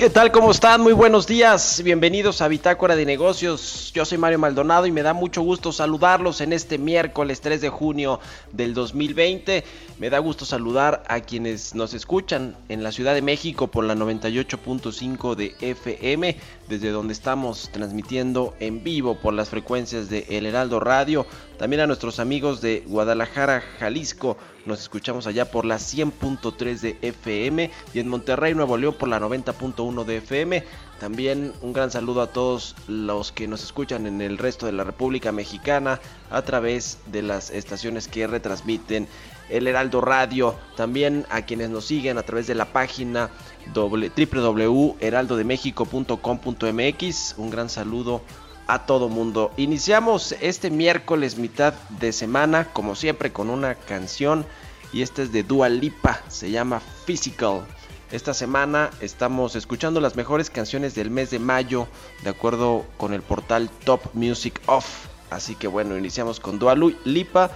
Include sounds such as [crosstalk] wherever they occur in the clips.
¿Qué tal? ¿Cómo están? Muy buenos días. Bienvenidos a Bitácora de Negocios. Yo soy Mario Maldonado y me da mucho gusto saludarlos en este miércoles 3 de junio del 2020. Me da gusto saludar a quienes nos escuchan en la Ciudad de México por la 98.5 de FM, desde donde estamos transmitiendo en vivo por las frecuencias de El Heraldo Radio. También a nuestros amigos de Guadalajara, Jalisco nos escuchamos allá por la 100.3 de FM y en Monterrey, Nuevo León por la 90.1 de FM. También un gran saludo a todos los que nos escuchan en el resto de la República Mexicana a través de las estaciones que retransmiten el Heraldo Radio. También a quienes nos siguen a través de la página www.heraldodemexico.com.mx. Un gran saludo a todo mundo. Iniciamos este miércoles mitad de semana, como siempre, con una canción. Y esta es de Dua Lipa, se llama Physical. Esta semana estamos escuchando las mejores canciones del mes de mayo, de acuerdo con el portal Top Music Off. Así que bueno, iniciamos con Dua Lipa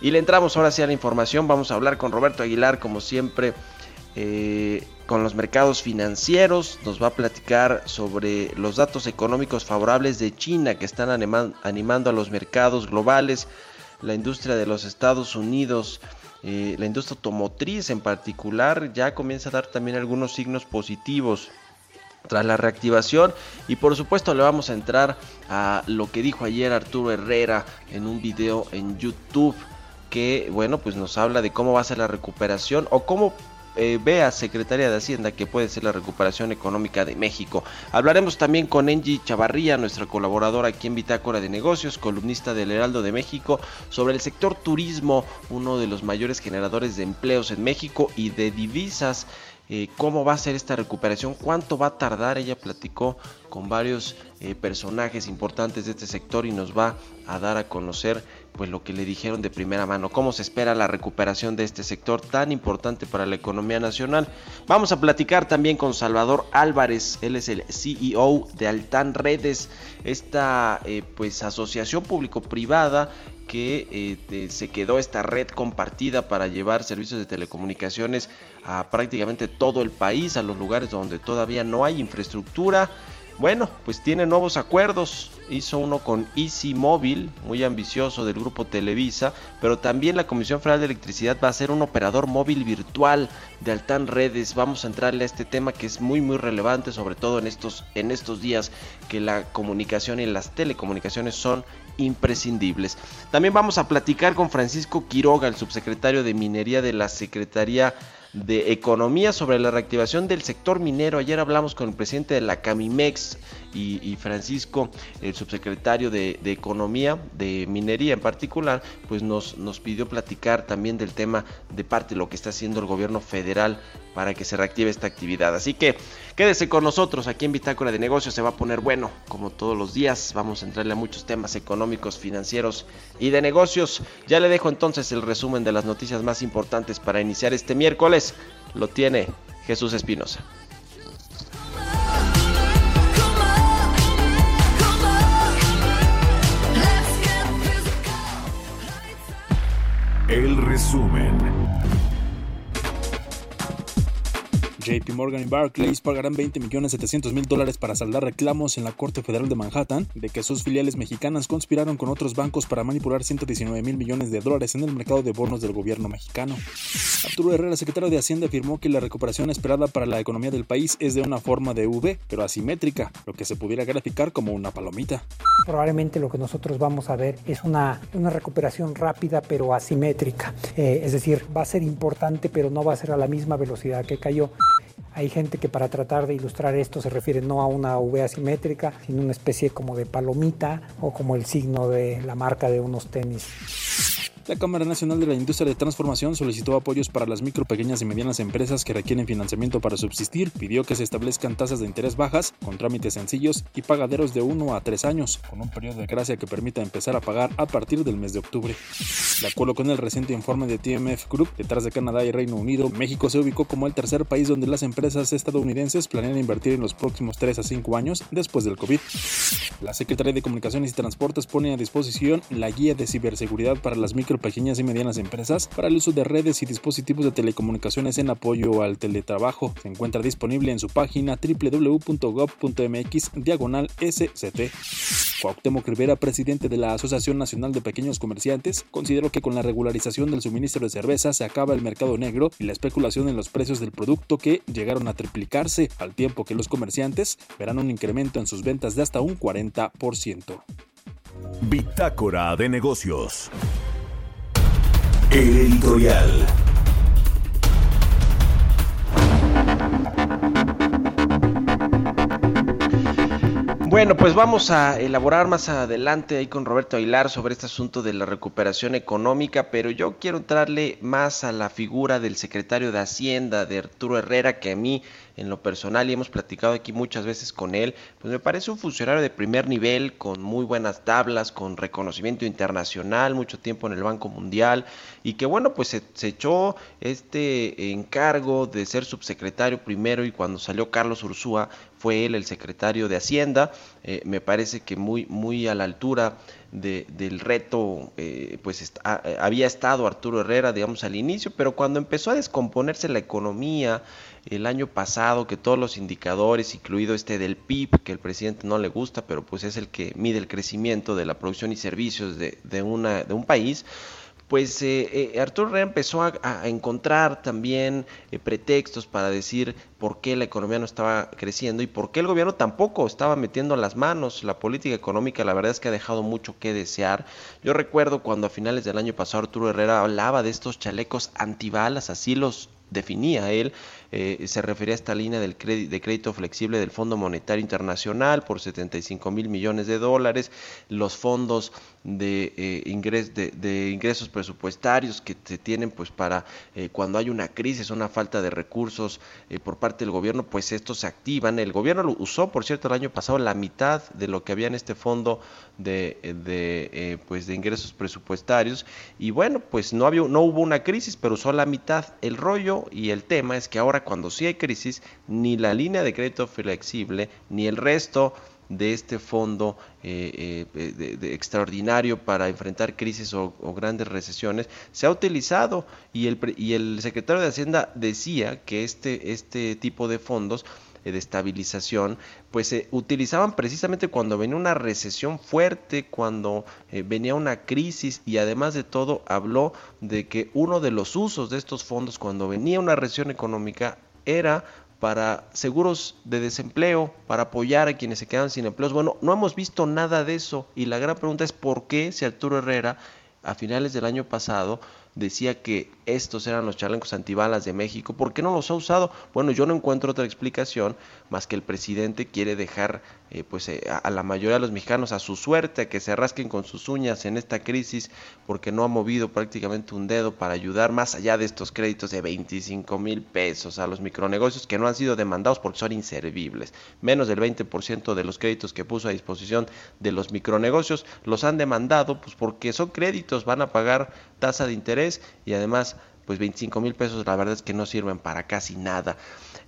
y le entramos ahora sí a la información. Vamos a hablar con Roberto Aguilar, como siempre, eh, con los mercados financieros. Nos va a platicar sobre los datos económicos favorables de China que están animando a los mercados globales, la industria de los Estados Unidos. Eh, la industria automotriz en particular ya comienza a dar también algunos signos positivos tras la reactivación y por supuesto le vamos a entrar a lo que dijo ayer Arturo Herrera en un video en YouTube que bueno pues nos habla de cómo va a ser la recuperación o cómo eh, vea Secretaría de Hacienda que puede ser la recuperación económica de México. Hablaremos también con Angie Chavarría, nuestra colaboradora aquí en Bitácora de Negocios, columnista del Heraldo de México, sobre el sector turismo, uno de los mayores generadores de empleos en México y de divisas. Eh, cómo va a ser esta recuperación, cuánto va a tardar. Ella platicó con varios eh, personajes importantes de este sector y nos va a dar a conocer pues lo que le dijeron de primera mano, cómo se espera la recuperación de este sector tan importante para la economía nacional. Vamos a platicar también con Salvador Álvarez, él es el CEO de Altan Redes, esta eh, pues asociación público-privada que eh, se quedó esta red compartida para llevar servicios de telecomunicaciones a prácticamente todo el país, a los lugares donde todavía no hay infraestructura. Bueno, pues tiene nuevos acuerdos. Hizo uno con Easy Móvil, muy ambicioso del grupo Televisa, pero también la Comisión Federal de Electricidad va a ser un operador móvil virtual de Altan Redes. Vamos a entrarle a este tema que es muy muy relevante, sobre todo en estos en estos días que la comunicación y las telecomunicaciones son imprescindibles. También vamos a platicar con Francisco Quiroga, el subsecretario de Minería de la Secretaría de Economía sobre la reactivación del sector minero. Ayer hablamos con el presidente de la Camimex y, Francisco, el subsecretario de, Economía, de Minería en particular, pues nos, nos pidió platicar también del tema de parte de lo que está haciendo el gobierno federal para que se reactive esta actividad. Así que quédese con nosotros aquí en Bitácora de Negocios, se va a poner bueno como todos los días. Vamos a entrarle a muchos temas económicos, financieros y de negocios. Ya le dejo entonces el resumen de las noticias más importantes para iniciar este miércoles. Lo tiene Jesús Espinosa. El resumen. JP Morgan y Barclays pagarán 20 millones 700 mil dólares para saldar reclamos en la Corte Federal de Manhattan de que sus filiales mexicanas conspiraron con otros bancos para manipular 119 mil millones de dólares en el mercado de bonos del gobierno mexicano. Arturo Herrera, secretario de Hacienda, afirmó que la recuperación esperada para la economía del país es de una forma de V, pero asimétrica, lo que se pudiera graficar como una palomita. Probablemente lo que nosotros vamos a ver es una, recuperación rápida pero asimétrica. Eh, es decir, va a ser importante pero no va a ser a la misma velocidad que cayó. Hay gente que para tratar de ilustrar esto se refiere no a una V asimétrica, sino una especie como de palomita o como el signo de la marca de unos tenis. La Cámara Nacional de la Industria de Transformación solicitó apoyos para las micro, pequeñas y medianas empresas que requieren financiamiento para subsistir. Pidió que se establezcan tasas de interés bajas, con trámites sencillos y pagaderos de 1 a 3 años, con un periodo de gracia que permita empezar a pagar a partir del mes de octubre. De acuerdo con el reciente informe de TMF Group, detrás de Canadá y Reino Unido, México se ubicó como el tercer país donde las empresas estadounidenses planean invertir en los próximos 3 a 5 años después del COVID. La Secretaría de Comunicaciones y Transportes pone a disposición la guía de ciberseguridad para las micro pequeñas y medianas empresas para el uso de redes y dispositivos de telecomunicaciones en apoyo al teletrabajo. Se encuentra disponible en su página www.gov.mx diagonal SCT. Cuauhtémoc Rivera, presidente de la Asociación Nacional de Pequeños Comerciantes, consideró que con la regularización del suministro de cerveza se acaba el mercado negro y la especulación en los precios del producto que llegaron a triplicarse, al tiempo que los comerciantes verán un incremento en sus ventas de hasta un 40%. Bitácora de negocios. El editorial. Bueno, pues vamos a elaborar más adelante ahí con Roberto Aguilar sobre este asunto de la recuperación económica, pero yo quiero entrarle más a la figura del secretario de Hacienda, de Arturo Herrera, que a mí en lo personal y hemos platicado aquí muchas veces con él, pues me parece un funcionario de primer nivel, con muy buenas tablas, con reconocimiento internacional, mucho tiempo en el Banco Mundial y que bueno, pues se, echó este encargo de ser subsecretario primero y cuando salió Carlos Ursúa fue él el secretario de Hacienda, eh, me parece que muy, muy a la altura del reto, eh, pues había estado Arturo Herrera, digamos, al inicio, pero cuando empezó a descomponerse la economía, el año pasado que todos los indicadores, incluido este del PIB, que el presidente no le gusta, pero pues es el que mide el crecimiento de la producción y servicios de, de, una, de un país, pues eh, eh, Arturo Herrera empezó a, encontrar también eh, pretextos para decir por qué la economía no estaba creciendo y por qué el gobierno tampoco estaba metiendo las manos. La política económica la verdad es que ha dejado mucho que desear. Yo recuerdo cuando a finales del año pasado Arturo Herrera hablaba de estos chalecos antibalas, así los definía él, eh, se refería a esta línea del crédito, de crédito flexible del Fondo Monetario Internacional por 75 mil millones de dólares, los fondos de, eh, ingres, de, ingresos presupuestarios que se tienen pues para eh, cuando hay una crisis, una falta de recursos por parte del gobierno, pues estos se activan. El gobierno lo usó, por cierto, el año pasado la mitad de lo que había en este fondo de, de pues de ingresos presupuestarios y bueno, pues no, había, no hubo una crisis, pero usó la mitad. El rollo y el tema es que ahora cuando sí hay crisis, ni la línea de crédito flexible, ni el resto de este fondo eh, eh, extraordinario para enfrentar crisis o, grandes recesiones se ha utilizado. Y el, y el secretario de Hacienda decía que este, este tipo de fondos de estabilización, pues se utilizaban precisamente cuando venía una recesión fuerte, cuando venía una crisis y además de todo habló de que uno de los usos de estos fondos cuando venía una recesión económica era para seguros de desempleo, para apoyar a quienes se quedan sin empleos. Bueno, no hemos visto nada de eso y la gran pregunta es por qué si Arturo Herrera a finales del año pasado decía que estos eran los chalecos antibalas de México, ¿por qué no los ha usado? Bueno, yo no encuentro otra explicación más que el presidente quiere dejar eh, pues eh, a, la mayoría de los mexicanos a su suerte, a que se rasquen con sus uñas en esta crisis, porque no ha movido prácticamente un dedo para ayudar más allá de estos créditos de 25 mil pesos a los micronegocios que no han sido demandados porque son inservibles. Menos del 20% de los créditos que puso a disposición de los micronegocios los han demandado pues porque son créditos, van a pagar tasa de interés y además pues 25 mil pesos la verdad es que no sirven para casi nada.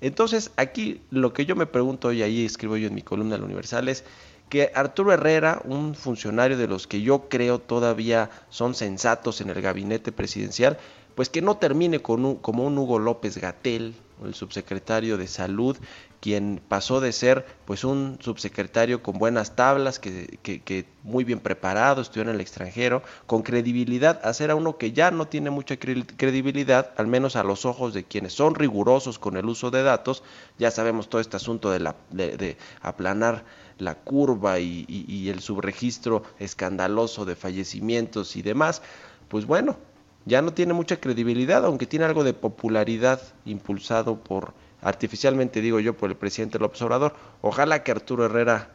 Entonces aquí lo que yo me pregunto y ahí escribo yo en mi columna del Universal es que Arturo Herrera, un funcionario de los que yo creo todavía son sensatos en el gabinete presidencial, pues que no termine con un, como un Hugo López Gatel, el subsecretario de Salud, quien pasó de ser pues un subsecretario con buenas tablas, que, muy bien preparado, estudió en el extranjero, con credibilidad, a ser a uno que ya no tiene mucha credibilidad, al menos a los ojos de quienes son rigurosos con el uso de datos, ya sabemos todo este asunto de, la, de, aplanar la curva y el subregistro escandaloso de fallecimientos y demás, pues bueno, ya no tiene mucha credibilidad, aunque tiene algo de popularidad impulsado por, artificialmente digo yo, por el presidente López Obrador. Ojalá que Arturo Herrera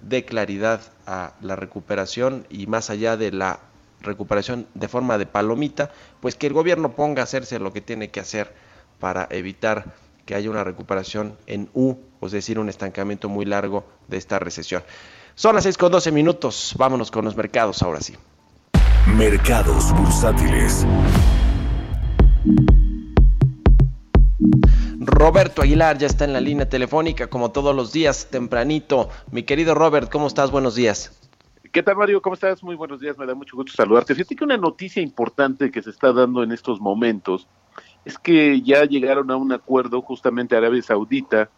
dé claridad a la recuperación y más allá de la recuperación de forma de palomita, pues que el gobierno ponga a hacerse lo que tiene que hacer para evitar que haya una recuperación en U, es decir, un estancamiento muy largo de esta recesión. Son las 6 con 12 minutos, vámonos con los mercados ahora sí. Mercados bursátiles. Roberto Aguilar ya está en la línea telefónica como todos los días tempranito. Mi querido Robert, ¿cómo estás? Buenos días. ¿Qué tal, Mario? ¿Cómo estás? Muy buenos días, me da mucho gusto saludarte. Fíjate que una noticia importante que se está dando en estos momentos es que ya llegaron a un acuerdo justamente Arabia Saudita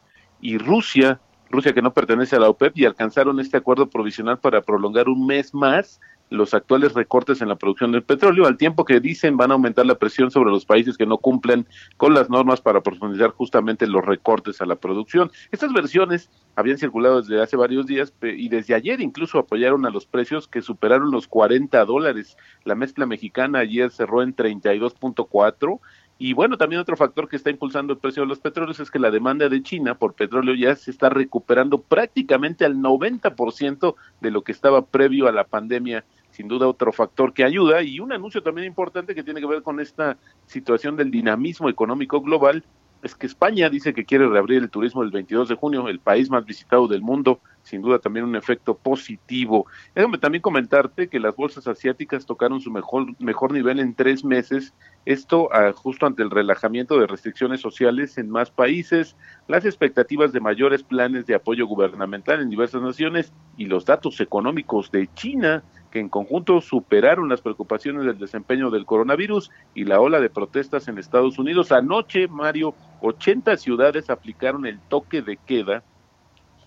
y Rusia, Rusia que no pertenece a la OPEP, y alcanzaron este acuerdo provisional para prolongar un mes más los actuales recortes en la producción del petróleo, al tiempo que dicen van a aumentar la presión sobre los países que no cumplen con las normas para profundizar justamente los recortes a la producción. Estas versiones habían circulado desde hace varios días y desde ayer incluso apoyaron a los precios que superaron los 40 dólares. La mezcla mexicana ayer cerró en 32.4 y bueno, también otro factor que está impulsando el precio de los petróleos es que la demanda de China por petróleo ya se está recuperando prácticamente al 90% de lo que estaba previo a la pandemia sin duda otro factor que ayuda y un anuncio también importante que tiene que ver con esta situación del dinamismo económico global es que España dice que quiere reabrir el turismo el 22 de junio, el país más visitado del mundo, sin duda también un efecto positivo. Déjame también comentarte que las bolsas asiáticas tocaron su mejor, mejor nivel en tres meses, esto ah, justo ante el relajamiento de restricciones sociales en más países, las expectativas de mayores planes de apoyo gubernamental en diversas naciones y los datos económicos de China que en conjunto superaron las preocupaciones del desempeño del coronavirus y la ola de protestas en Estados Unidos. Anoche, Mario, 80 ciudades aplicaron el toque de queda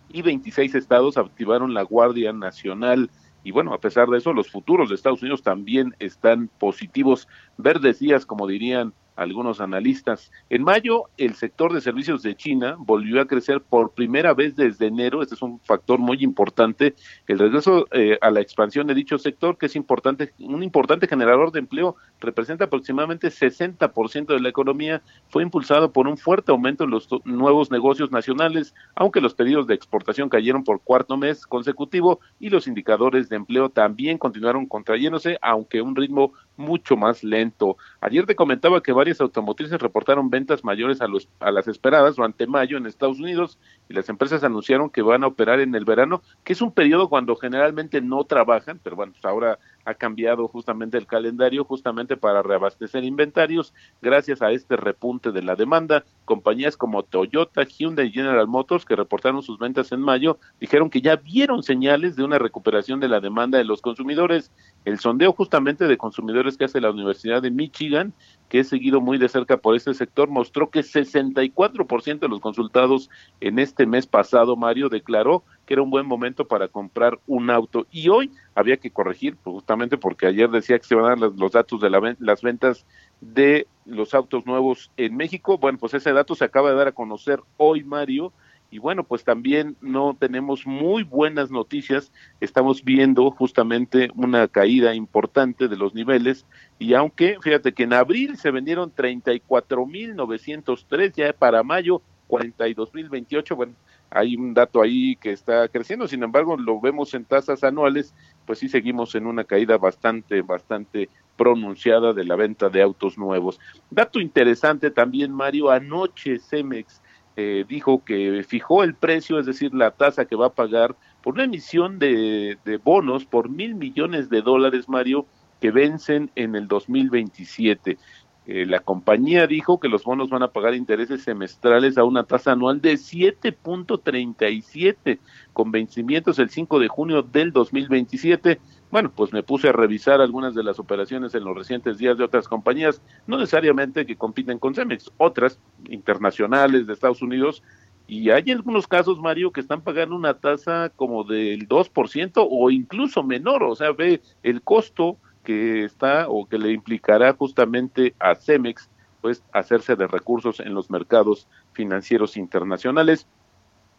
y 26 estados activaron la Guardia Nacional. Y bueno, a pesar de eso, los futuros de Estados Unidos también están positivos, verdes días, como dirían algunos analistas. En mayo, el sector de servicios de China volvió a crecer por primera vez desde enero. Este es un factor muy importante. El regreso eh, a la expansión de dicho sector, que es importante, un importante generador de empleo, representa aproximadamente 60% de la economía, fue impulsado por un fuerte aumento en los nuevos negocios nacionales, aunque los pedidos de exportación cayeron por cuarto mes consecutivo y los indicadores de empleo también continuaron contrayéndose, aunque un ritmo mucho más lento. Ayer te comentaba que varias automotrices reportaron ventas mayores a, los, a las esperadas durante mayo en Estados Unidos y las empresas anunciaron que van a operar en el verano, que es un periodo cuando generalmente no trabajan, pero bueno, pues ahora ha cambiado justamente el calendario justamente para reabastecer inventarios gracias a este repunte de la demanda. Compañías como Toyota, Hyundai y General Motors que reportaron sus ventas en mayo dijeron que ya vieron señales de una recuperación de la demanda de los consumidores. El sondeo justamente de consumidores que hace la Universidad de Michigan que he seguido muy de cerca por este sector, mostró que 64% de los consultados en este mes pasado, Mario, declaró que era un buen momento para comprar un auto. Y hoy había que corregir, justamente porque ayer decía que se van a dar los datos de las ventas de los autos nuevos en México. Bueno, pues ese dato se acaba de dar a conocer hoy, Mario, y bueno, pues también no tenemos muy buenas noticias. Estamos viendo justamente una caída importante de los niveles y aunque, fíjate que en abril se vendieron 34.903, ya para mayo 42.028, bueno, hay un dato ahí que está creciendo, sin embargo, lo vemos en tasas anuales, pues sí seguimos en una caída bastante, bastante pronunciada de la venta de autos nuevos. Dato interesante también, Mario, anoche Cemex eh, dijo que fijó el precio, es decir, la tasa que va a pagar por una emisión de, de bonos por mil millones de dólares, Mario, que vencen en el 2027. Eh, la compañía dijo que los bonos van a pagar intereses semestrales a una tasa anual de 7.37 con vencimientos el 5 de junio del 2027. Bueno, pues me puse a revisar algunas de las operaciones en los recientes días de otras compañías, no necesariamente que compiten con Cemex, otras internacionales de Estados Unidos, y hay algunos casos, Mario, que están pagando una tasa como del 2% o incluso menor, o sea, ve el costo que está o que le implicará justamente a Cemex pues hacerse de recursos en los mercados financieros internacionales.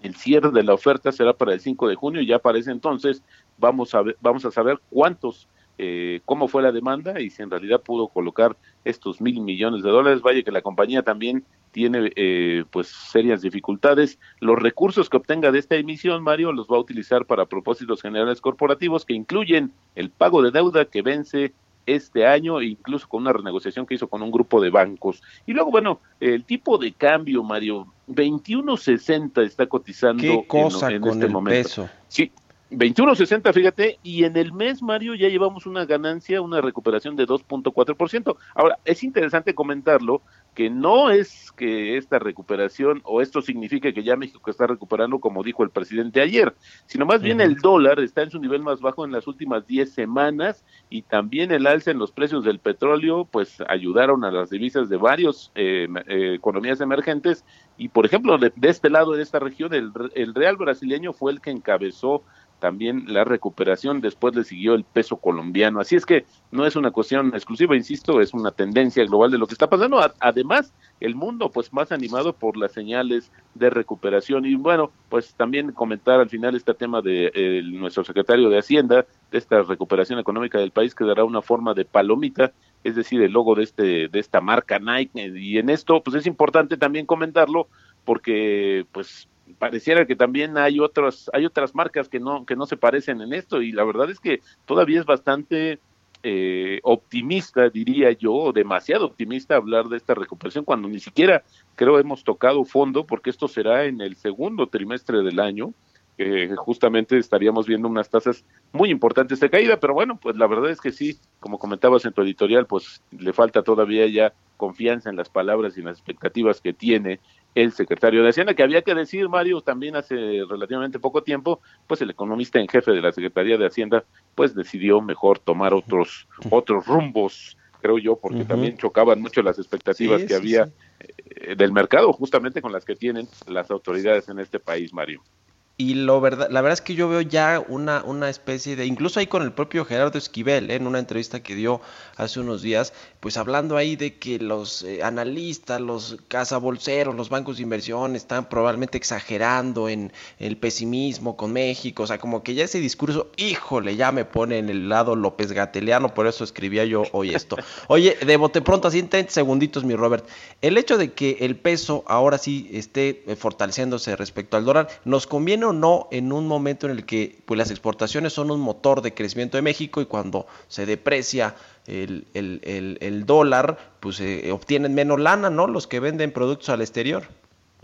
El cierre de la oferta será para el 5 de junio y ya para ese entonces vamos a ver, vamos a saber cuántos eh, cómo fue la demanda y si en realidad pudo colocar estos mil millones de dólares. Vaya que la compañía también tiene eh, pues serias dificultades. Los recursos que obtenga de esta emisión, Mario, los va a utilizar para propósitos generales corporativos que incluyen el pago de deuda que vence este año, incluso con una renegociación que hizo con un grupo de bancos. Y luego, bueno, el tipo de cambio, Mario, 21.60 está cotizando ¿Qué cosa en, con este el momento. peso? Sí, 21.60, fíjate, y en el mes, Mario, ya llevamos una ganancia, una recuperación de 2.4%. Ahora, es interesante comentarlo que no es que esta recuperación o esto signifique que ya México está recuperando como dijo el presidente ayer, sino más bien el dólar está en su nivel más bajo en las últimas 10 semanas y también el alza en los precios del petróleo pues ayudaron a las divisas de varios eh, eh, economías emergentes y por ejemplo de, de, este lado de esta región el, el real brasileño fue el que encabezó también la recuperación, después le siguió el peso colombiano. Así es que no es una cuestión exclusiva, insisto, es una tendencia global de lo que está pasando. Además, el mundo pues más animado por las señales de recuperación. Y bueno, pues también comentar al final este tema de nuestro secretario de Hacienda, de esta recuperación económica del país, que dará una forma de palomita, es decir, el logo de, este, de esta marca Nike. Y en esto, pues es importante también comentarlo, porque pues pareciera que también hay otras hay otras marcas que no que no se parecen en esto y la verdad es que todavía es bastante eh, optimista diría yo demasiado optimista hablar de esta recuperación cuando ni siquiera creo hemos tocado fondo porque esto será en el segundo trimestre del año eh, justamente estaríamos viendo unas tasas muy importantes de caída, pero bueno, pues la verdad es que sí, como comentabas en tu editorial, pues le falta todavía ya confianza en las palabras y las expectativas que tiene el secretario de Hacienda, que había que decir, Mario, también hace relativamente poco tiempo, pues el economista en jefe de la Secretaría de Hacienda, pues decidió mejor tomar otros, [laughs] otros rumbos, creo yo, porque uh -huh. también chocaban mucho las expectativas sí, que sí, había sí. Eh, del mercado, justamente con las que tienen las autoridades en este país, Mario. Y lo verdad, la verdad es que yo veo ya una, una especie de, incluso ahí con el propio Gerardo Esquivel, ¿eh? en una entrevista que dio hace unos días, pues hablando ahí de que los eh, analistas, los cazabolseros, los bancos de inversión están probablemente exagerando en el pesimismo con México, o sea, como que ya ese discurso, híjole, ya me pone en el lado López Gateliano, por eso escribía yo hoy esto. [laughs] Oye, de bote pronto, así en 30 segunditos, mi Robert, el hecho de que el peso ahora sí esté eh, fortaleciéndose respecto al dólar, ¿nos conviene o no en un momento en el que pues, las exportaciones son un motor de crecimiento de México y cuando se deprecia el, el, el, dólar, pues eh, obtienen menos lana, ¿no? Los que venden productos al exterior.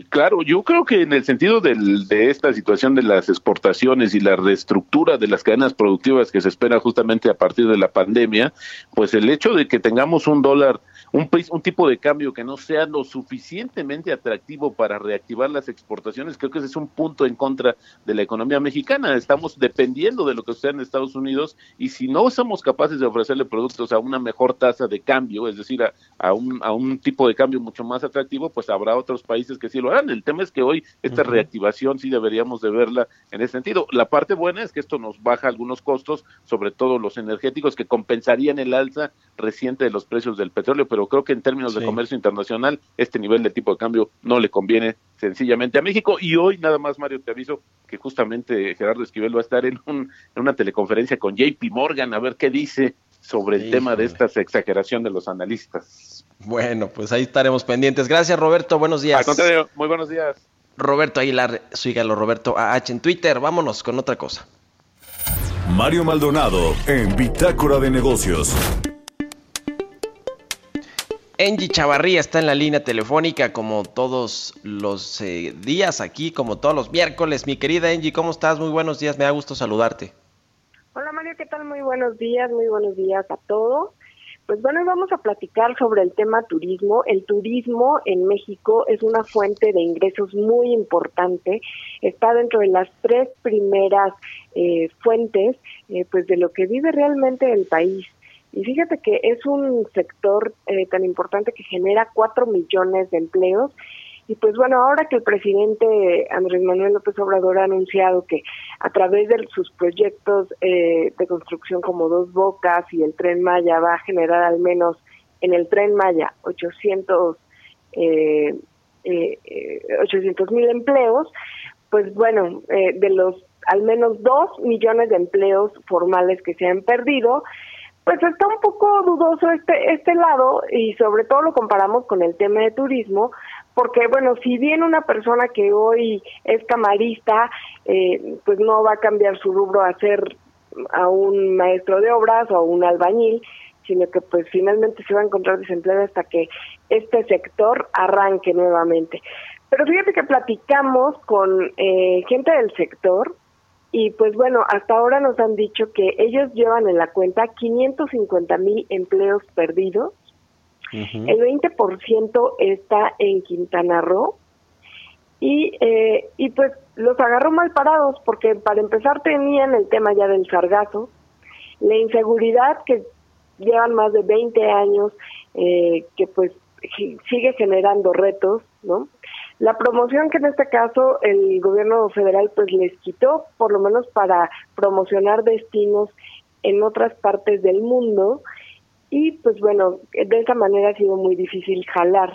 Claro, yo creo que en el sentido de esta situación de las exportaciones y la reestructura de las cadenas productivas que se espera justamente a partir de la pandemia, pues el hecho de que tengamos un dólar un, un tipo de cambio que no sea lo suficientemente atractivo para reactivar las exportaciones, creo que ese es un punto en contra de la economía mexicana. Estamos dependiendo de lo que sucede en Estados Unidos y si no somos capaces de ofrecerle productos a una mejor tasa de cambio, es decir, a, a, un, a un tipo de cambio mucho más atractivo, pues habrá otros países que sí lo harán. El tema es que hoy esta uh -huh. reactivación sí deberíamos de verla en ese sentido. La parte buena es que esto nos baja algunos costos, sobre todo los energéticos, que compensarían el alza reciente de los precios del petróleo, pero creo que en términos sí. de comercio internacional este nivel de tipo de cambio no le conviene sencillamente a México. Y hoy nada más, Mario, te aviso que justamente Gerardo Esquivel va a estar en, un, en una teleconferencia con JP Morgan a ver qué dice sobre el Híjole. tema de esta exageración de los analistas. Bueno, pues ahí estaremos pendientes. Gracias, Roberto. Buenos días. Al contrario, muy buenos días. Roberto Aguilar, sígalo Roberto AH en Twitter. Vámonos con otra cosa. Mario Maldonado en Bitácora de Negocios. Angie Chavarría está en la línea telefónica como todos los eh, días aquí, como todos los miércoles. Mi querida Angie, ¿cómo estás? Muy buenos días, me da gusto saludarte. Hola Mario, ¿qué tal? Muy buenos días, muy buenos días a todos. Pues bueno, vamos a platicar sobre el tema turismo. El turismo en México es una fuente de ingresos muy importante. Está dentro de las tres primeras eh, fuentes eh, pues de lo que vive realmente el país. Y fíjate que es un sector eh, tan importante que genera cuatro millones de empleos. Y pues bueno, ahora que el presidente Andrés Manuel López Obrador ha anunciado que a través de sus proyectos eh, de construcción como Dos Bocas y el Tren Maya va a generar al menos en el Tren Maya 800 eh, eh, 800 mil empleos, pues bueno, eh, de los al menos dos millones de empleos formales que se han perdido, pues está un poco dudoso este este lado y sobre todo lo comparamos con el tema de turismo, porque bueno, si bien una persona que hoy es camarista, eh, pues no va a cambiar su rubro a ser a un maestro de obras o a un albañil, sino que pues finalmente se va a encontrar desempleado hasta que este sector arranque nuevamente. Pero fíjate que platicamos con eh, gente del sector y pues bueno, hasta ahora nos han dicho que ellos llevan en la cuenta 550 mil empleos perdidos. El 20% está en Quintana Roo. Y, eh, y pues los agarró mal parados porque para empezar tenían el tema ya del sargazo, la inseguridad que llevan más de 20 años, eh, que pues sigue generando retos, ¿no? La promoción que en este caso el gobierno federal pues les quitó, por lo menos para promocionar destinos en otras partes del mundo, y pues bueno, de esa manera ha sido muy difícil jalar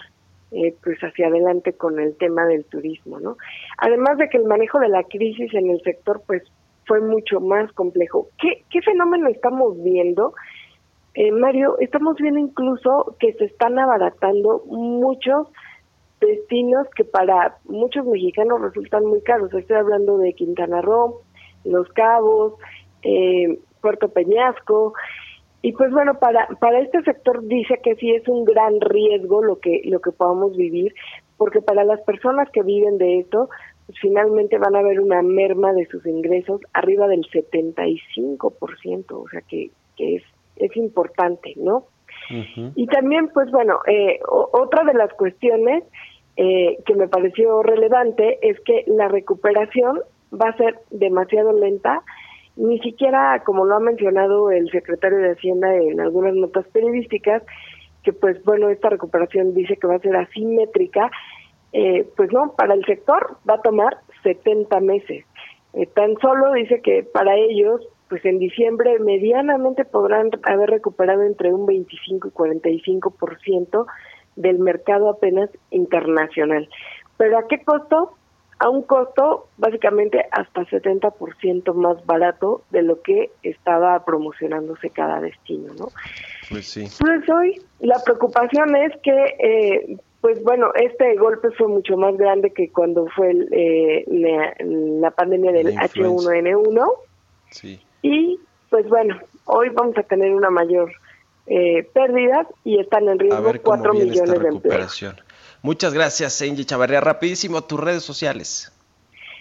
eh, pues hacia adelante con el tema del turismo, ¿no? Además de que el manejo de la crisis en el sector pues fue mucho más complejo. ¿Qué, qué fenómeno estamos viendo? Eh, Mario, estamos viendo incluso que se están abaratando muchos destinos que para muchos mexicanos resultan muy caros. Estoy hablando de Quintana Roo, Los Cabos, eh, Puerto Peñasco, y pues bueno, para, para este sector dice que sí es un gran riesgo lo que, lo que podamos vivir, porque para las personas que viven de esto, pues finalmente van a ver una merma de sus ingresos arriba del 75%, o sea que, que es, es importante, ¿no? Y también, pues bueno, eh, otra de las cuestiones eh, que me pareció relevante es que la recuperación va a ser demasiado lenta ni siquiera, como lo ha mencionado el secretario de Hacienda en algunas notas periodísticas, que pues bueno, esta recuperación dice que va a ser asimétrica, eh, pues no, para el sector va a tomar 70 meses. Eh, tan solo dice que para ellos, pues en diciembre medianamente podrán haber recuperado entre un 25 y 45% del mercado apenas internacional. ¿Pero a qué costo? a un costo básicamente hasta 70% más barato de lo que estaba promocionándose cada destino, ¿no? Pues sí. Pues hoy la preocupación es que, eh, pues bueno, este golpe fue mucho más grande que cuando fue eh, la, pandemia del H1N1. Sí. Y pues bueno, hoy vamos a tener una mayor eh, pérdida y están en riesgo 4 millones de empleos. Muchas gracias, Angie Chavarría. Rapidísimo, tus redes sociales.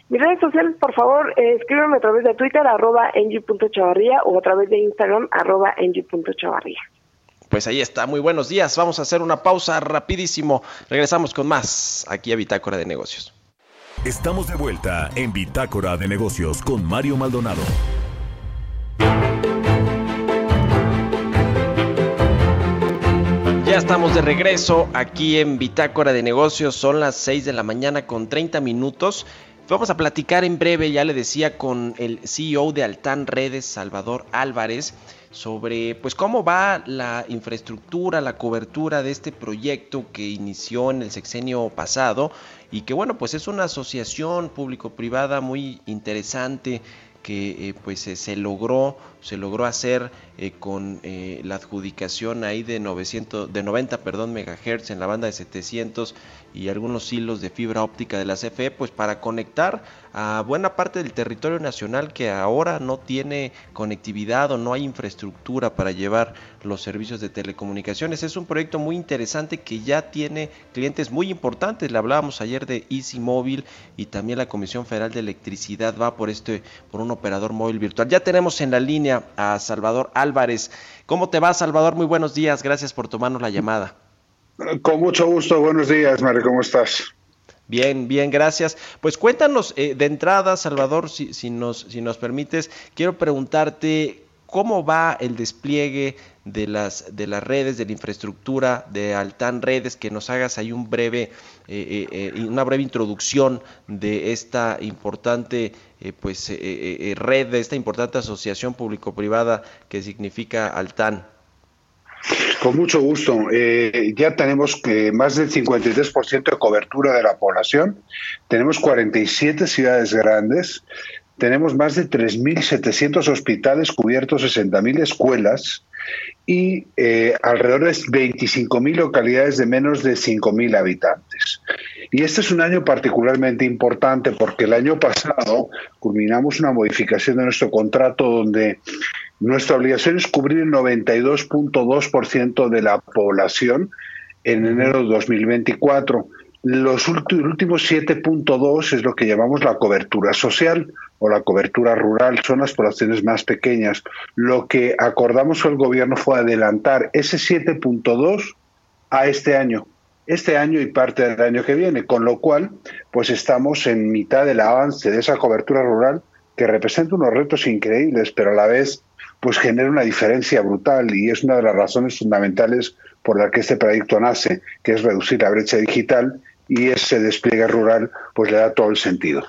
Mis redes sociales, por favor, eh, escríbeme a través de Twitter, arroba o a través de Instagram, arroba. Pues ahí está, muy buenos días. Vamos a hacer una pausa rapidísimo. Regresamos con más aquí a Bitácora de Negocios. Estamos de vuelta en Bitácora de Negocios con Mario Maldonado. Ya estamos de regreso aquí en Bitácora de Negocios. Son las 6 de la mañana con 30 minutos. Vamos a platicar en breve, ya le decía, con el CEO de Altán Redes, Salvador Álvarez, sobre pues cómo va la infraestructura, la cobertura de este proyecto que inició en el sexenio pasado y que bueno, pues es una asociación público-privada muy interesante que eh, pues se logró se logró hacer eh, con eh, la adjudicación ahí de 900 de 90 perdón megahertz en la banda de 700 y algunos hilos de fibra óptica de la CFE pues para conectar a buena parte del territorio nacional que ahora no tiene conectividad o no hay infraestructura para llevar los servicios de telecomunicaciones. Es un proyecto muy interesante que ya tiene clientes muy importantes. Le hablábamos ayer de Easy Móvil y también la Comisión Federal de Electricidad va por este por un operador móvil virtual. Ya tenemos en la línea a Salvador Álvarez. ¿Cómo te va, Salvador? Muy buenos días. Gracias por tomarnos la llamada. Con mucho gusto. Buenos días, Mario. ¿Cómo estás? Bien, bien, gracias. Pues cuéntanos eh, de entrada, Salvador, si, si, nos, si nos permites, quiero preguntarte cómo va el despliegue de las, de las redes, de la infraestructura de Altan Redes, que nos hagas ahí un breve, eh, eh, una breve introducción de esta importante pues, red, de esta importante asociación público-privada que significa Altan. Con mucho gusto. Eh, ya tenemos que más del 53% de cobertura de la población. Tenemos 47 ciudades grandes. Tenemos más de 3.700 hospitales cubiertos, 60.000 escuelas y eh, alrededor de 25.000 localidades de menos de 5.000 habitantes. Y este es un año particularmente importante porque el año pasado culminamos una modificación de nuestro contrato donde nuestra obligación es cubrir el 92.2% de la población en enero de 2024. Los últimos 7.2 es lo que llamamos la cobertura social o la cobertura rural, son las poblaciones más pequeñas. Lo que acordamos con el gobierno fue adelantar ese 7.2 a este año, este año y parte del año que viene, con lo cual pues estamos en mitad del avance de esa cobertura rural que representa unos retos increíbles, pero a la vez pues genera una diferencia brutal y es una de las razones fundamentales por la que este proyecto nace, que es reducir la brecha digital y ese despliegue rural pues le da todo el sentido.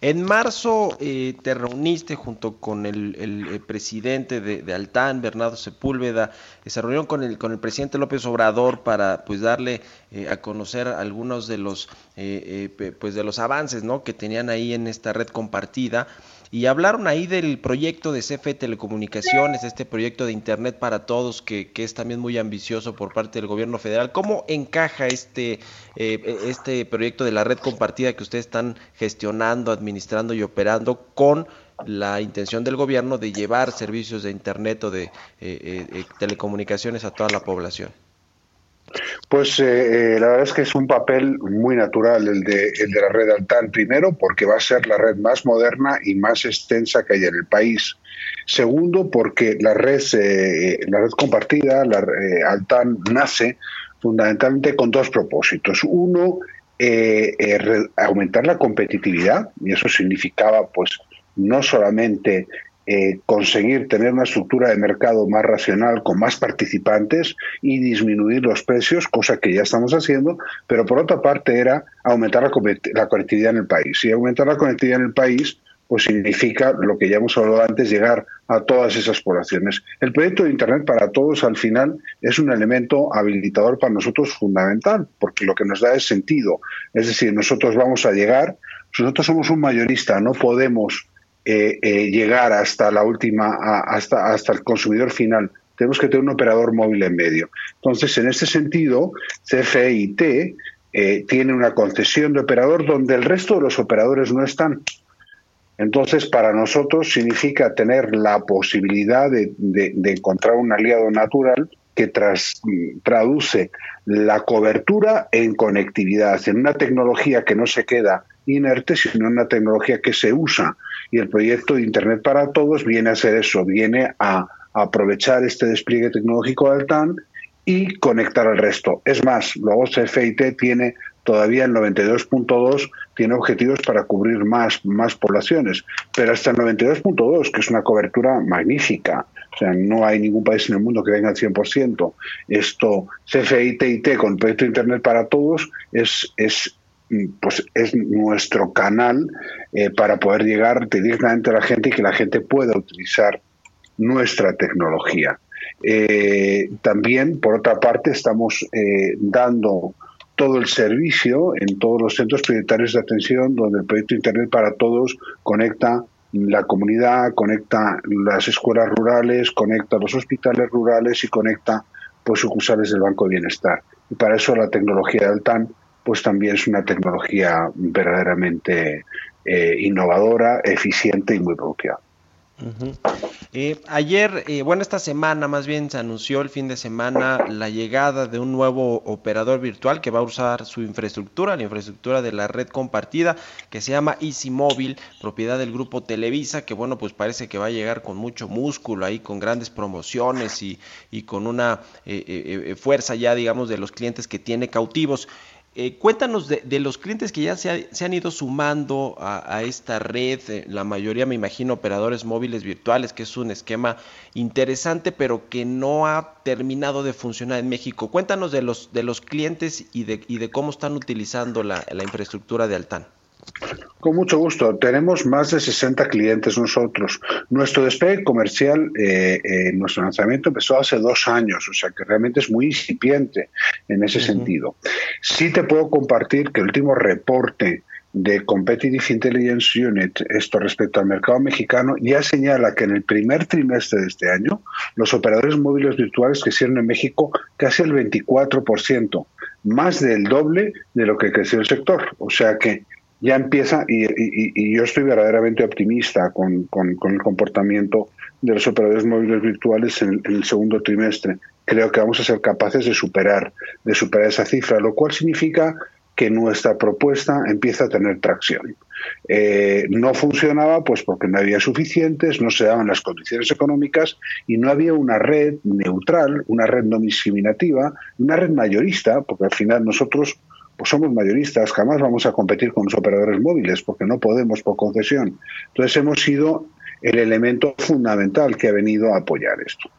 En marzo eh, te reuniste junto con el, presidente de, de, Altán, Bernardo Sepúlveda, se reunieron con el, con el presidente López Obrador para pues darle eh, a conocer algunos de los eh, pues de los avances ¿no? que tenían ahí en esta red compartida y hablaron ahí del proyecto de CFE Telecomunicaciones, este proyecto de Internet para Todos, que, es también muy ambicioso por parte del gobierno federal. ¿Cómo encaja este, eh, este proyecto de la red compartida que ustedes están gestionando, administrando y operando con la intención del gobierno de llevar servicios de Internet o de eh, eh, telecomunicaciones a toda la población? Pues eh, eh, la verdad es que es un papel muy natural el de, el de la red Altan, primero porque va a ser la red más moderna y más extensa que hay en el país. Segundo, porque la red, eh, la red compartida, la Altan, nace fundamentalmente con dos propósitos. Uno, aumentar la competitividad, y eso significaba pues no solamente eh, conseguir tener una estructura de mercado más racional, con más participantes y disminuir los precios, cosa que ya estamos haciendo, pero por otra parte era aumentar la, conectividad en el país. Y aumentar la conectividad en el país pues significa lo que ya hemos hablado antes, llegar a todas esas poblaciones. El proyecto de Internet para todos al final es un elemento habilitador para nosotros fundamental, porque lo que nos da es sentido. Es decir, nosotros vamos a llegar, nosotros somos un mayorista, no podemos eh, eh, llegar hasta la última, hasta, hasta el consumidor final. Tenemos que tener un operador móvil en medio. Entonces, en ese sentido, CFIT eh, tiene una concesión de operador donde el resto de los operadores no están. Entonces, para nosotros significa tener la posibilidad de, encontrar un aliado natural que traduce la cobertura en conectividad, en una tecnología que no se queda inerte, sino una tecnología que se usa. Y el proyecto de Internet para Todos viene a hacer eso, viene a aprovechar este despliegue tecnológico del TAN y conectar al resto. Es más, luego CFIT tiene todavía el 92.2 tiene objetivos para cubrir más, más poblaciones, pero hasta el 92.2, que es una cobertura magnífica, o sea, no hay ningún país en el mundo que venga al 100%. Esto, CFIT con proyecto Internet para Todos es, es pues es nuestro canal eh, para poder llegar directamente a la gente y que la gente pueda utilizar nuestra tecnología. Eh, también, por otra parte, estamos eh, dando todo el servicio en todos los centros prioritarios de atención donde el proyecto Internet para Todos conecta la comunidad, conecta las escuelas rurales, conecta los hospitales rurales y conecta pues, sucursales del Banco de Bienestar. Y para eso la tecnología de Altan pues también es una tecnología verdaderamente eh, innovadora, eficiente y muy productiva. Eh, ayer, eh, bueno, esta semana más bien se anunció el fin de semana la llegada de un nuevo operador virtual que va a usar su infraestructura, la infraestructura de la red compartida, que se llama Easy Mobile, propiedad del grupo Televisa, que bueno, pues parece que va a llegar con mucho músculo ahí, con grandes promociones y, y con una fuerza ya, digamos, de los clientes que tiene cautivos. Eh, cuéntanos de, los clientes que ya se, han ido sumando a, esta red, eh, la mayoría me imagino operadores móviles virtuales, que es un esquema interesante, pero que no ha terminado de funcionar en México. Cuéntanos de los, de los clientes y de, y de cómo están utilizando la, la infraestructura de Altán. Con mucho gusto. Tenemos más de 60 clientes nosotros. Nuestro despegue comercial, eh, eh, nuestro lanzamiento empezó hace dos años, o sea que realmente es muy incipiente en ese sentido. Sí te puedo compartir que el último reporte de Competitive Intelligence Unit, esto respecto al mercado mexicano, ya señala que en el primer trimestre de este año los operadores móviles virtuales crecieron en México casi el 24%, más del doble de lo que creció el sector. O sea que ya empieza, y, yo estoy verdaderamente optimista con, el comportamiento de los operadores móviles virtuales en, el segundo trimestre. Creo que vamos a ser capaces de superar, de superar esa cifra, lo cual significa que nuestra propuesta empieza a tener tracción. Eh, no funcionaba pues porque no había suficientes, no se daban las condiciones económicas y no había una red neutral, una red no discriminativa, una red mayorista, porque al final nosotros pues somos mayoristas, jamás vamos a competir con los operadores móviles porque no podemos por concesión. Entonces hemos sido el elemento fundamental que ha venido a apoyar esto.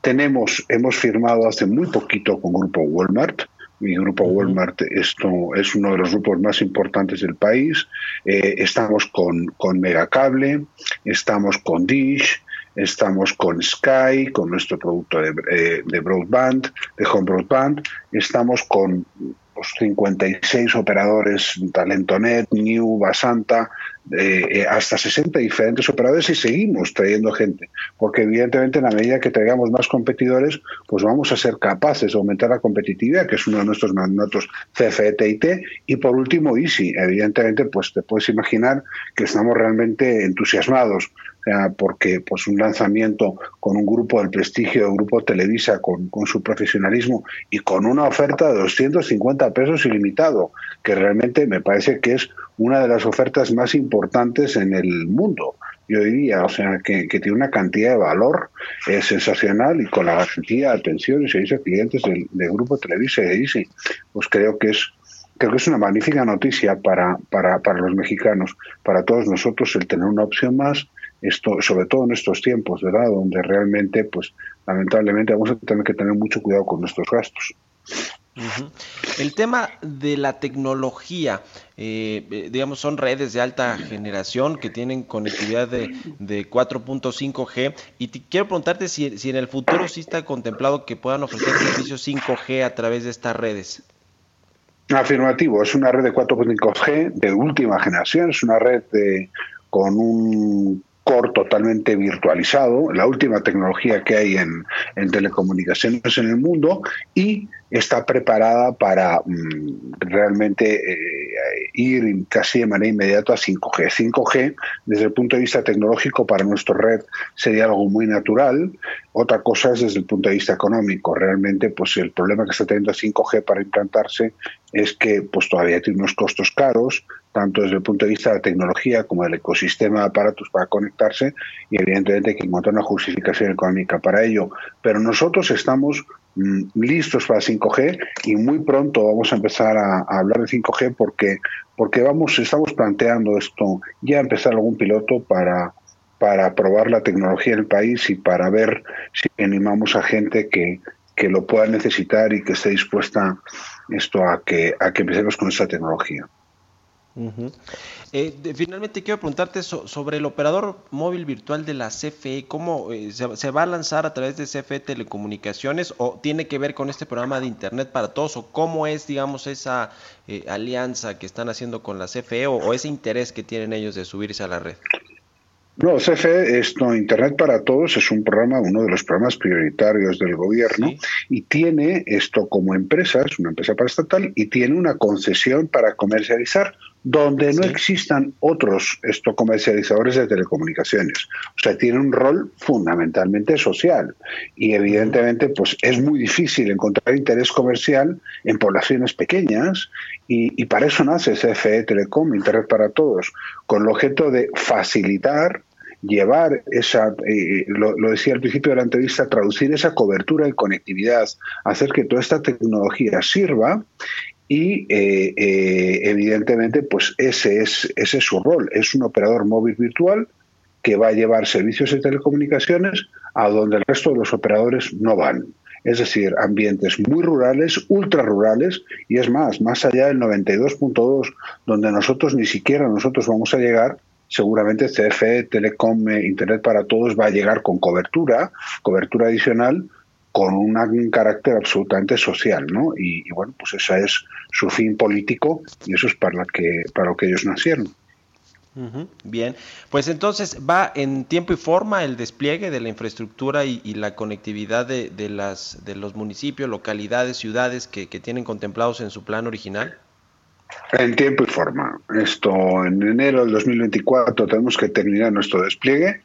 Tenemos, hemos firmado hace muy poquito con Grupo Walmart. Mi grupo Walmart esto es uno de los grupos más importantes del país. Eh, estamos con, con Megacable, estamos con Dish, estamos con Sky, con nuestro producto de, eh, de broadband, de home broadband, estamos con 56 operadores, Talentonet, New, Basanta, eh, eh, hasta 60 diferentes operadores y seguimos trayendo gente, porque evidentemente en la medida que traigamos más competidores, pues vamos a ser capaces de aumentar la competitividad, que es uno de nuestros mandatos CFETIT, y por último Easy, evidentemente pues te puedes imaginar que estamos realmente entusiasmados porque pues un lanzamiento con un grupo del prestigio del grupo Televisa, con, su profesionalismo y con una oferta de 250 pesos ilimitado, que realmente me parece que es una de las ofertas más importantes en el mundo yo diría, o sea, que, tiene una cantidad de valor es sensacional y con la garantía, atención y servicio a clientes del, grupo Televisa y de Easy, pues creo que es creo que es una magnífica noticia para, para, para los mexicanos, para todos nosotros el tener una opción más esto, sobre todo en estos tiempos, ¿verdad? Donde realmente, pues, lamentablemente vamos a tener que tener mucho cuidado con nuestros gastos. El tema de la tecnología, eh, eh, digamos, son redes de alta generación que tienen conectividad de, de 4.5G y quiero preguntarte si, si en el futuro sí está contemplado que puedan ofrecer servicios 5G a través de estas redes. Afirmativo, es una red de 4.5G de última generación, es una red de, con un core totalmente virtualizado, la última tecnología que hay en, telecomunicaciones en el mundo y está preparada para mm, realmente eh, ir casi de manera inmediata a 5G. 5G, desde el punto de vista tecnológico, para nuestra red sería algo muy natural. Otra cosa es desde el punto de vista económico. Realmente, pues el problema que está teniendo 5G para implantarse es que pues todavía tiene unos costos caros, tanto desde el punto de vista de la tecnología como del ecosistema de aparatos para conectarse y evidentemente que encontrar una justificación económica para ello. Pero nosotros estamos mm, listos para 5G y muy pronto vamos a empezar a, hablar de 5G porque porque vamos estamos planteando esto ya empezar algún piloto para para probar la tecnología en el país y para ver si animamos a gente que, que lo pueda necesitar y que esté dispuesta esto a que a que empecemos con esta tecnología. Eh, finalmente quiero preguntarte sobre el operador móvil virtual de la CFE, ¿cómo eh, se, va a lanzar a través de CFE Telecomunicaciones o tiene que ver con este programa de Internet para Todos o cómo es, digamos, esa eh, alianza que están haciendo con la CFE o, ese interés que tienen ellos de subirse a la red? No, CFE, esto, Internet para Todos, es un programa, uno de los programas prioritarios del gobierno y tiene esto como empresa, es una empresa paraestatal y tiene una concesión para comercializar donde no existan otros esto, comercializadores de telecomunicaciones. O sea, tiene un rol fundamentalmente social y evidentemente pues es muy difícil encontrar interés comercial en poblaciones pequeñas y, para eso nace CFE Telecom, Internet para Todos, con el objeto de facilitar llevar esa, eh, lo, decía al principio de la entrevista, traducir esa cobertura de conectividad, hacer que toda esta tecnología sirva y eh, eh, evidentemente pues ese es, ese es su rol, es un operador móvil virtual que va a llevar servicios de telecomunicaciones a donde el resto de los operadores no van. Es decir, ambientes muy rurales, ultra rurales, y es más, más allá del 92.2, donde nosotros ni siquiera nosotros vamos a llegar, seguramente CFE, Telecom, eh, Internet para Todos va a llegar con cobertura, cobertura adicional, con un carácter absolutamente social, ¿no? Y, bueno, pues ese es su fin político y eso es para, que, para lo que ellos nacieron. Bien, pues entonces va en tiempo y forma el despliegue de la infraestructura y, la conectividad de, las, de los municipios, localidades, ciudades que, que tienen contemplados en su plan original. En tiempo y forma. Esto en enero del 2024 tenemos que terminar nuestro despliegue.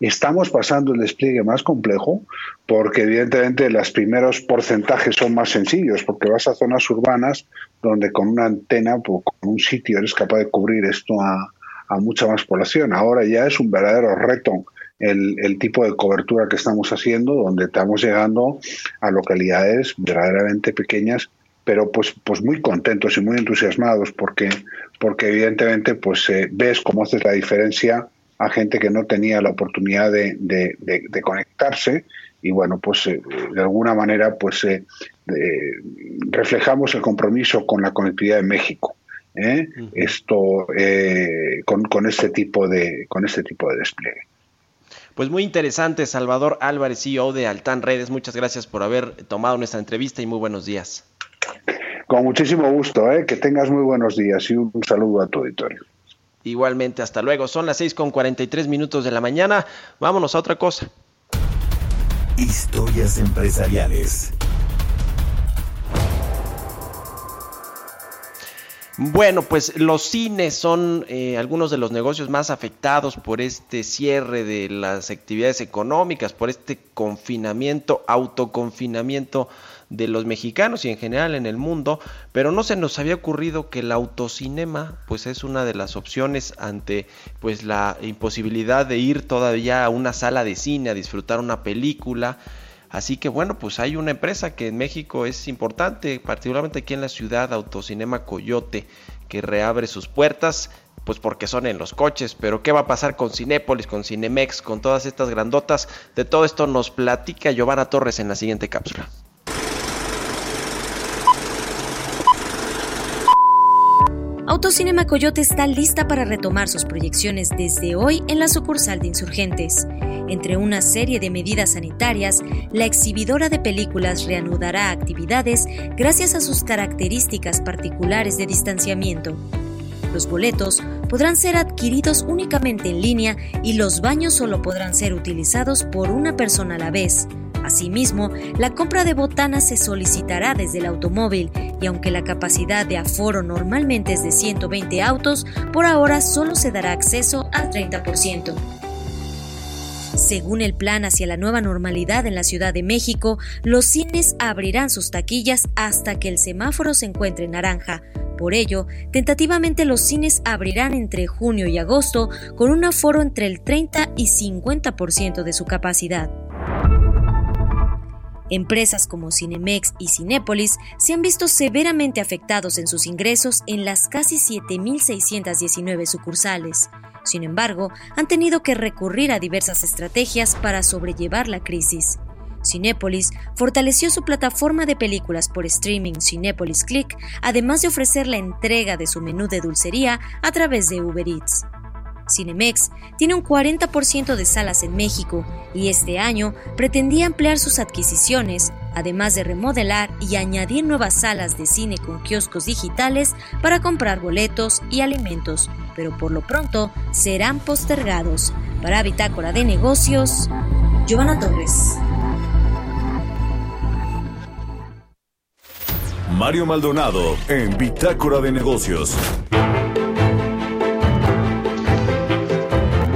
Estamos pasando el despliegue más complejo porque evidentemente los primeros porcentajes son más sencillos porque vas a zonas urbanas donde con una antena, con un sitio eres capaz de cubrir esto a, mucha más población. Ahora ya es un verdadero reto el, tipo de cobertura que estamos haciendo, donde estamos llegando a localidades verdaderamente pequeñas pero pues, pues muy contentos y muy entusiasmados porque, porque evidentemente pues eh, ves cómo haces la diferencia a gente que no tenía la oportunidad de, conectarse y bueno pues eh, de alguna manera pues eh, reflejamos el compromiso con la conectividad de México esto con, con este tipo de con este tipo de despliegue pues muy interesante, Salvador Álvarez, CEO de Altán Redes. Muchas gracias por haber tomado nuestra entrevista y muy buenos días. Con muchísimo gusto, ¿eh? que tengas muy buenos días y un, saludo a tu auditorio. Igualmente, hasta luego. Son las 6 con 43 minutos de la mañana. Vámonos a otra cosa. Historias empresariales. Bueno, pues los cines son eh, algunos de los negocios más afectados por este cierre de las actividades económicas, por este confinamiento, autoconfinamiento de los mexicanos y en general en el mundo, pero no se nos había ocurrido que el autocinema pues es una de las opciones ante pues la imposibilidad de ir todavía a una sala de cine a disfrutar una película. Así que bueno, pues hay una empresa que en México es importante, particularmente aquí en la ciudad, Autocinema Coyote, que reabre sus puertas, pues porque son en los coches, pero ¿qué va a pasar con Cinépolis, con Cinemex, con todas estas grandotas? De todo esto nos platica Giovanna Torres en la siguiente cápsula. Autocinema Coyote está lista para retomar sus proyecciones desde hoy en la sucursal de Insurgentes. Entre una serie de medidas sanitarias, la exhibidora de películas reanudará actividades gracias a sus características particulares de distanciamiento. Los boletos podrán ser adquiridos únicamente en línea y los baños solo podrán ser utilizados por una persona a la vez, Asimismo, la compra de botanas se solicitará desde el automóvil y aunque la capacidad de aforo normalmente es de 120 autos, por ahora solo se dará acceso al 30%. Según el plan hacia la nueva normalidad en la Ciudad de México, los cines abrirán sus taquillas hasta que el semáforo se encuentre en naranja. Por ello, tentativamente los cines abrirán entre junio y agosto con un aforo entre el 30 y 50% de su capacidad. Empresas como Cinemex y Cinépolis se han visto severamente afectados en sus ingresos en las casi 7.619 sucursales. Sin embargo, han tenido que recurrir a diversas estrategias para sobrellevar la crisis. Cinépolis fortaleció su plataforma de películas por streaming Cinépolis Click, además de ofrecer la entrega de su menú de dulcería a través de Uber Eats. Cinemex tiene un 40% de salas en México y este año pretendía ampliar sus adquisiciones, además de remodelar y añadir nuevas salas de cine con kioscos digitales para comprar boletos y alimentos, pero por lo pronto serán postergados. Para Bitácora de Negocios, Giovanna Torres. Mario Maldonado en Bitácora de Negocios.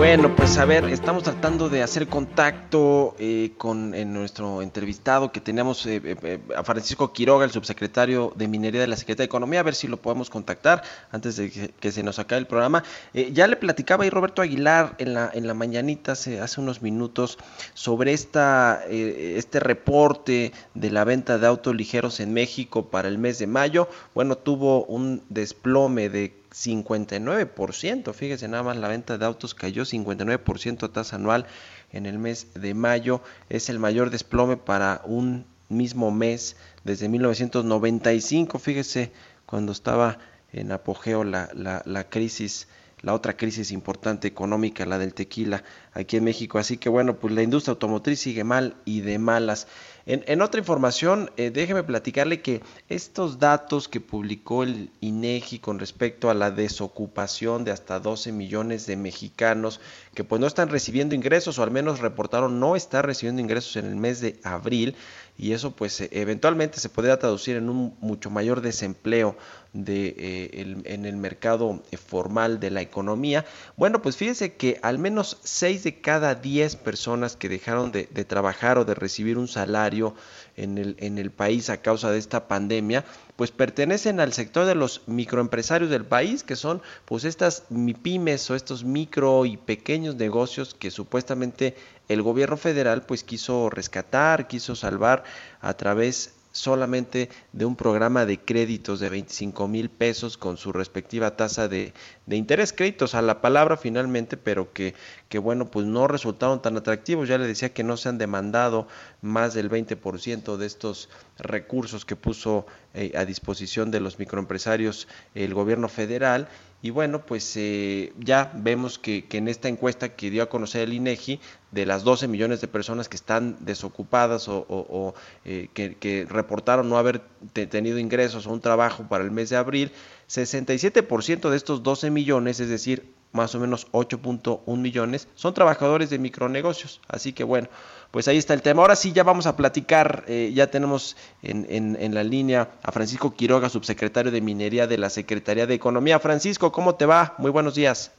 Bueno, pues a ver, estamos tratando de hacer contacto eh, con nuestro entrevistado que tenemos eh, eh, a Francisco Quiroga, el subsecretario de Minería de la Secretaría de Economía, a ver si lo podemos contactar antes de que, se nos acabe el programa. ya le platicaba ahí Roberto Aguilar en la, en la mañanita hace, hace unos minutos sobre esta, este reporte de la venta de autos ligeros en México para el mes de mayo. Bueno, tuvo un desplome de 59%. Fíjese, nada más la venta de autos cayó 59% a tasa anual en el mes de mayo. Es el mayor desplome para un mismo mes desde 1995. Fíjese, cuando estaba en apogeo la, la, la crisis la otra crisis importante económica, la del tequila aquí en México. Así que bueno, pues la industria automotriz sigue mal y de malas. En, otra información, eh, déjeme platicarle que estos datos que publicó el INEGI con respecto a la desocupación de hasta 12 millones de mexicanos que pues no están recibiendo ingresos o al menos reportaron no estar recibiendo ingresos en el mes de abril y eso pues e, eventualmente se podría traducir en un mucho mayor desempleo de, eh, en el mercado eh, formal de la economía. Bueno, pues fíjese que al menos 6 de cada 10 personas que dejaron de, trabajar o de recibir un salario en el, en el país a causa de esta pandemia, pues pertenecen al sector de los microempresarios del país, que son pues estas MIPIMES o estos micro y pequeños negocios que supuestamente el gobierno federal pues quiso rescatar, quiso salvar a través solamente de un programa de créditos de 25 mil pesos con su respectiva tasa de, interés, créditos a la palabra finalmente, pero que, que bueno, pues no resultaron tan atractivos. Ya le decía que no se han demandado más del 20% de estos recursos que puso eh, a disposición de los microempresarios el gobierno federal y bueno, pues eh, ya vemos que, en esta encuesta que dio a conocer el INEGI, de las 12 millones de personas que están desocupadas o, eh, que, reportaron no haber tenido ingresos o un trabajo para el mes de abril, 67% de estos 12 millones, es decir, más o menos 8.1 millones, son trabajadores de micronegocios. Así que bueno, pues ahí está el tema. Ahora sí, ya vamos a platicar, eh, ya tenemos en, en, la línea a Francisco Quiroga, subsecretario de Minería de la Secretaría de Economía. Francisco, ¿cómo te va? Muy buenos días.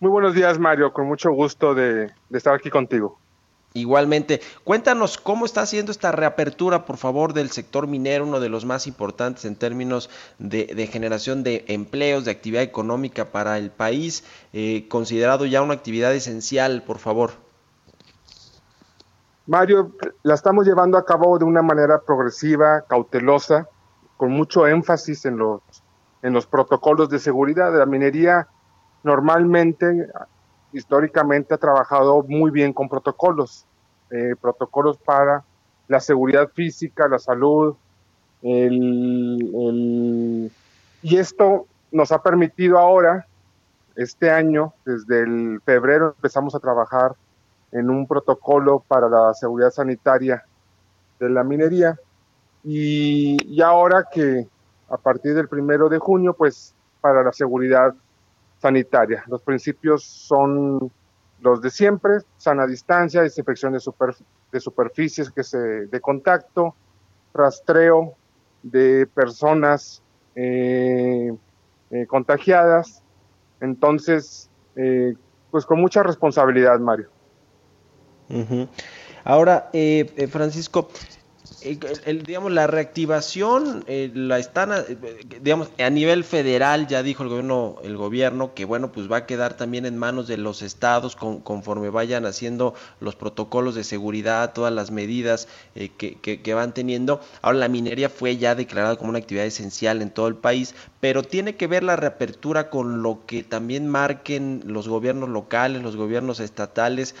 Muy buenos días, Mario, con mucho gusto de, estar aquí contigo. Igualmente, cuéntanos cómo está haciendo esta reapertura, por favor, del sector minero, uno de los más importantes en términos de, generación de empleos, de actividad económica para el país, eh, considerado ya una actividad esencial, por favor. Mario, la estamos llevando a cabo de una manera progresiva, cautelosa, con mucho énfasis en los, en los protocolos de seguridad. La minería normalmente, históricamente, ha trabajado muy bien con protocolos, eh, protocolos para la seguridad física, la salud, y esto nos ha permitido ahora, este año, desde el febrero empezamos a trabajar en un protocolo para la seguridad sanitaria de la minería. Y, ahora que a partir del primero de junio, pues para la seguridad sanitaria. Los principios son los de siempre, sana distancia, desinfección de, de superficies que se, de contacto, rastreo de personas eh, eh, contagiadas. Entonces, eh, pues con mucha responsabilidad, Mario. Ahora, eh, eh, Francisco, el, digamos, la reactivación eh, la están, eh, digamos, a nivel federal ya dijo el gobierno, el gobierno que bueno, pues va a quedar también en manos de los estados conforme vayan haciendo los protocolos de seguridad, todas las medidas eh, que, que, van teniendo. Ahora la minería fue ya declarada como una actividad esencial en todo el país, pero tiene que ver la reapertura con lo que también marquen los gobiernos locales, los gobiernos estatales,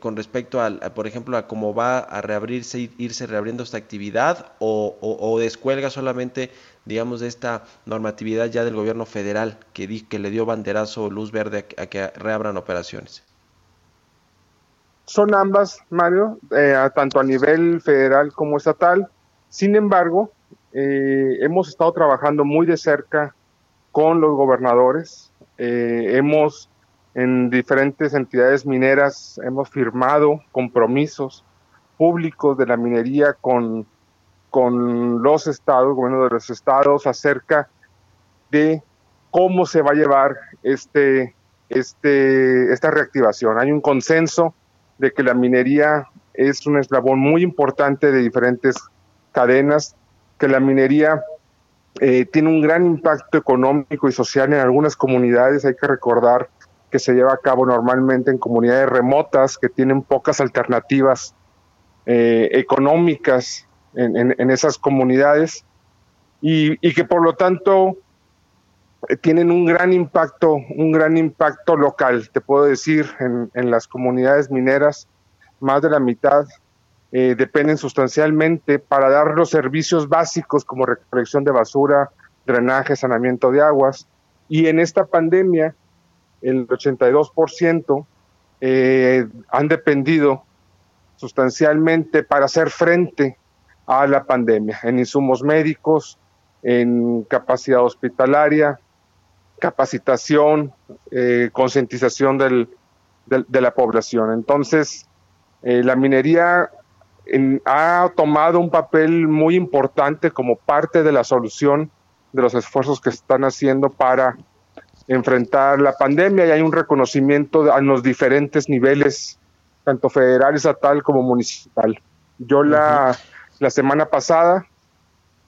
con respecto a, por ejemplo, a cómo va a reabrirse, irse reabriendo esta actividad o, descuelga solamente, digamos, de esta normatividad ya del gobierno federal que, que le dio banderazo luz verde a, que reabran operaciones? Son ambas, Mario, eh, tanto a nivel federal como estatal. Sin embargo, eh, hemos estado trabajando muy de cerca con los gobernadores. Eh, hemos en diferentes entidades mineras hemos firmado compromisos públicos de la minería con, con los estados, gobierno de los estados, acerca de cómo se va a llevar este, este, esta reactivación. Hay un consenso de que la minería es un eslabón muy importante de diferentes cadenas, que la minería eh, tiene un gran impacto económico y social en algunas comunidades. Hay que recordar que se lleva a cabo normalmente en comunidades remotas que tienen pocas alternativas eh, económicas en, esas comunidades y, que por lo tanto eh, tienen un gran impacto, un gran impacto local. Te puedo decir, en, las comunidades mineras, más de la mitad eh, dependen sustancialmente para dar los servicios básicos como recolección de basura, drenaje, saneamiento de aguas. Y en esta pandemia, el 82% eh, han dependido sustancialmente para hacer frente a la pandemia, en insumos médicos, en capacidad hospitalaria, capacitación, eh, concientización del, de la población. Entonces, eh, la minería ha tomado un papel muy importante como parte de la solución de los esfuerzos que están haciendo para enfrentar la pandemia y hay un reconocimiento a los diferentes niveles, tanto federal, estatal como municipal. Yo la, la semana pasada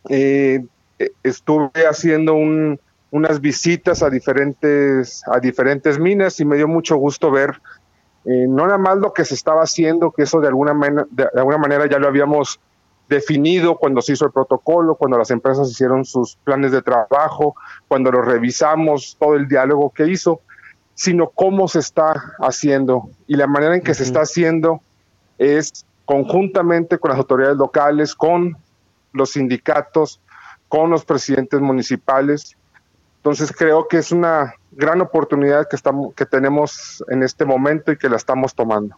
eh, estuve haciendo un, unas visitas a diferentes, a diferentes minas y me dio mucho gusto ver eh, no nada más lo que se estaba haciendo, que eso de alguna, de alguna manera ya lo habíamos definido cuando se hizo el protocolo, cuando las empresas hicieron sus planes de trabajo, cuando lo revisamos, todo el diálogo que hizo, sino cómo se está haciendo. Y la manera en que se está haciendo es conjuntamente con las autoridades locales, con los sindicatos, con los presidentes municipales. Entonces creo que es una gran oportunidad que, estamos, que tenemos en este momento y que la estamos tomando.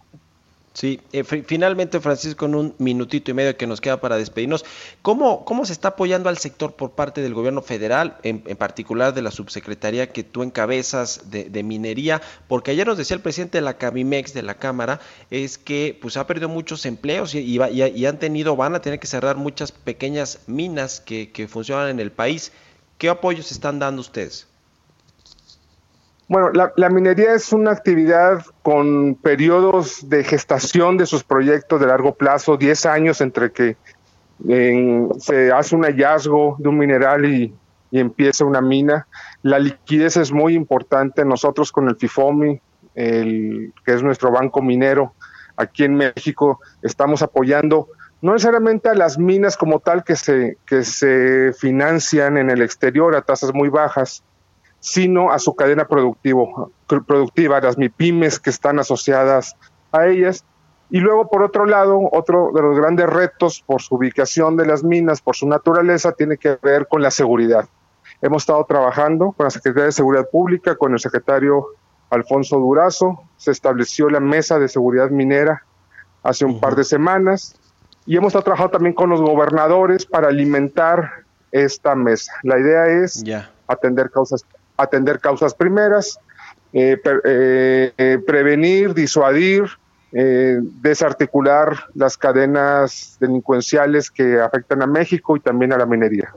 Sí, eh, finalmente Francisco, en un minutito y medio que nos queda para despedirnos, ¿cómo, cómo se está apoyando al sector por parte del gobierno federal, en, particular de la subsecretaría que tú encabezas de, minería? Porque ayer nos decía el presidente de la Cabimex, de la Cámara, es que pues ha perdido muchos empleos y, han tenido, van a tener que cerrar muchas pequeñas minas que, que funcionan en el país. ¿Qué apoyos están dando ustedes? Bueno, la, minería es una actividad con periodos de gestación de sus proyectos de largo plazo, 10 años entre que se hace un hallazgo de un mineral y, empieza una mina. La liquidez es muy importante. Nosotros con el FIFOMI, el, que es nuestro banco minero, aquí en México, estamos apoyando no necesariamente a las minas como tal que se, que se financian en el exterior a tasas muy bajas, sino a su cadena productivo, productiva, las MIPIMES que están asociadas a ellas. Y luego, por otro lado, otro de los grandes retos por su ubicación de las minas, por su naturaleza, tiene que ver con la seguridad. Hemos estado trabajando con la Secretaría de Seguridad Pública, con el secretario Alfonso Durazo, se estableció la mesa de seguridad minera hace un par de semanas y hemos estado trabajando también con los gobernadores para alimentar esta mesa. La idea es atender causas atender causas primeras, eh, eh, eh, prevenir, disuadir, desarticular las cadenas delincuenciales que afectan a México y también a la minería.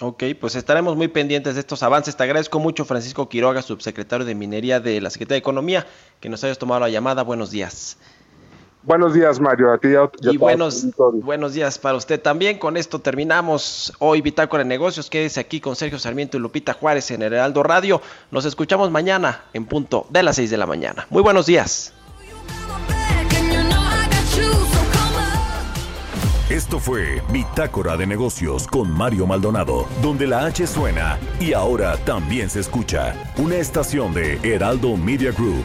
Ok, pues estaremos muy pendientes de estos avances. Te agradezco mucho, Francisco Quiroga, subsecretario de Minería de la Secretaría de Economía, que nos hayas tomado la llamada. Buenos días. Buenos días, Mario. A ti y, buenos, buenos días para usted también. Con esto terminamos hoy Bitácora de Negocios. Quédese aquí con Sergio Sarmiento y Lupita Juárez en el Heraldo Radio. Nos escuchamos mañana en punto de las 6 de la mañana. Muy buenos días. Esto fue Bitácora de Negocios con Mario Maldonado, donde la H suena y ahora también se escucha. Una estación de Heraldo Media Group.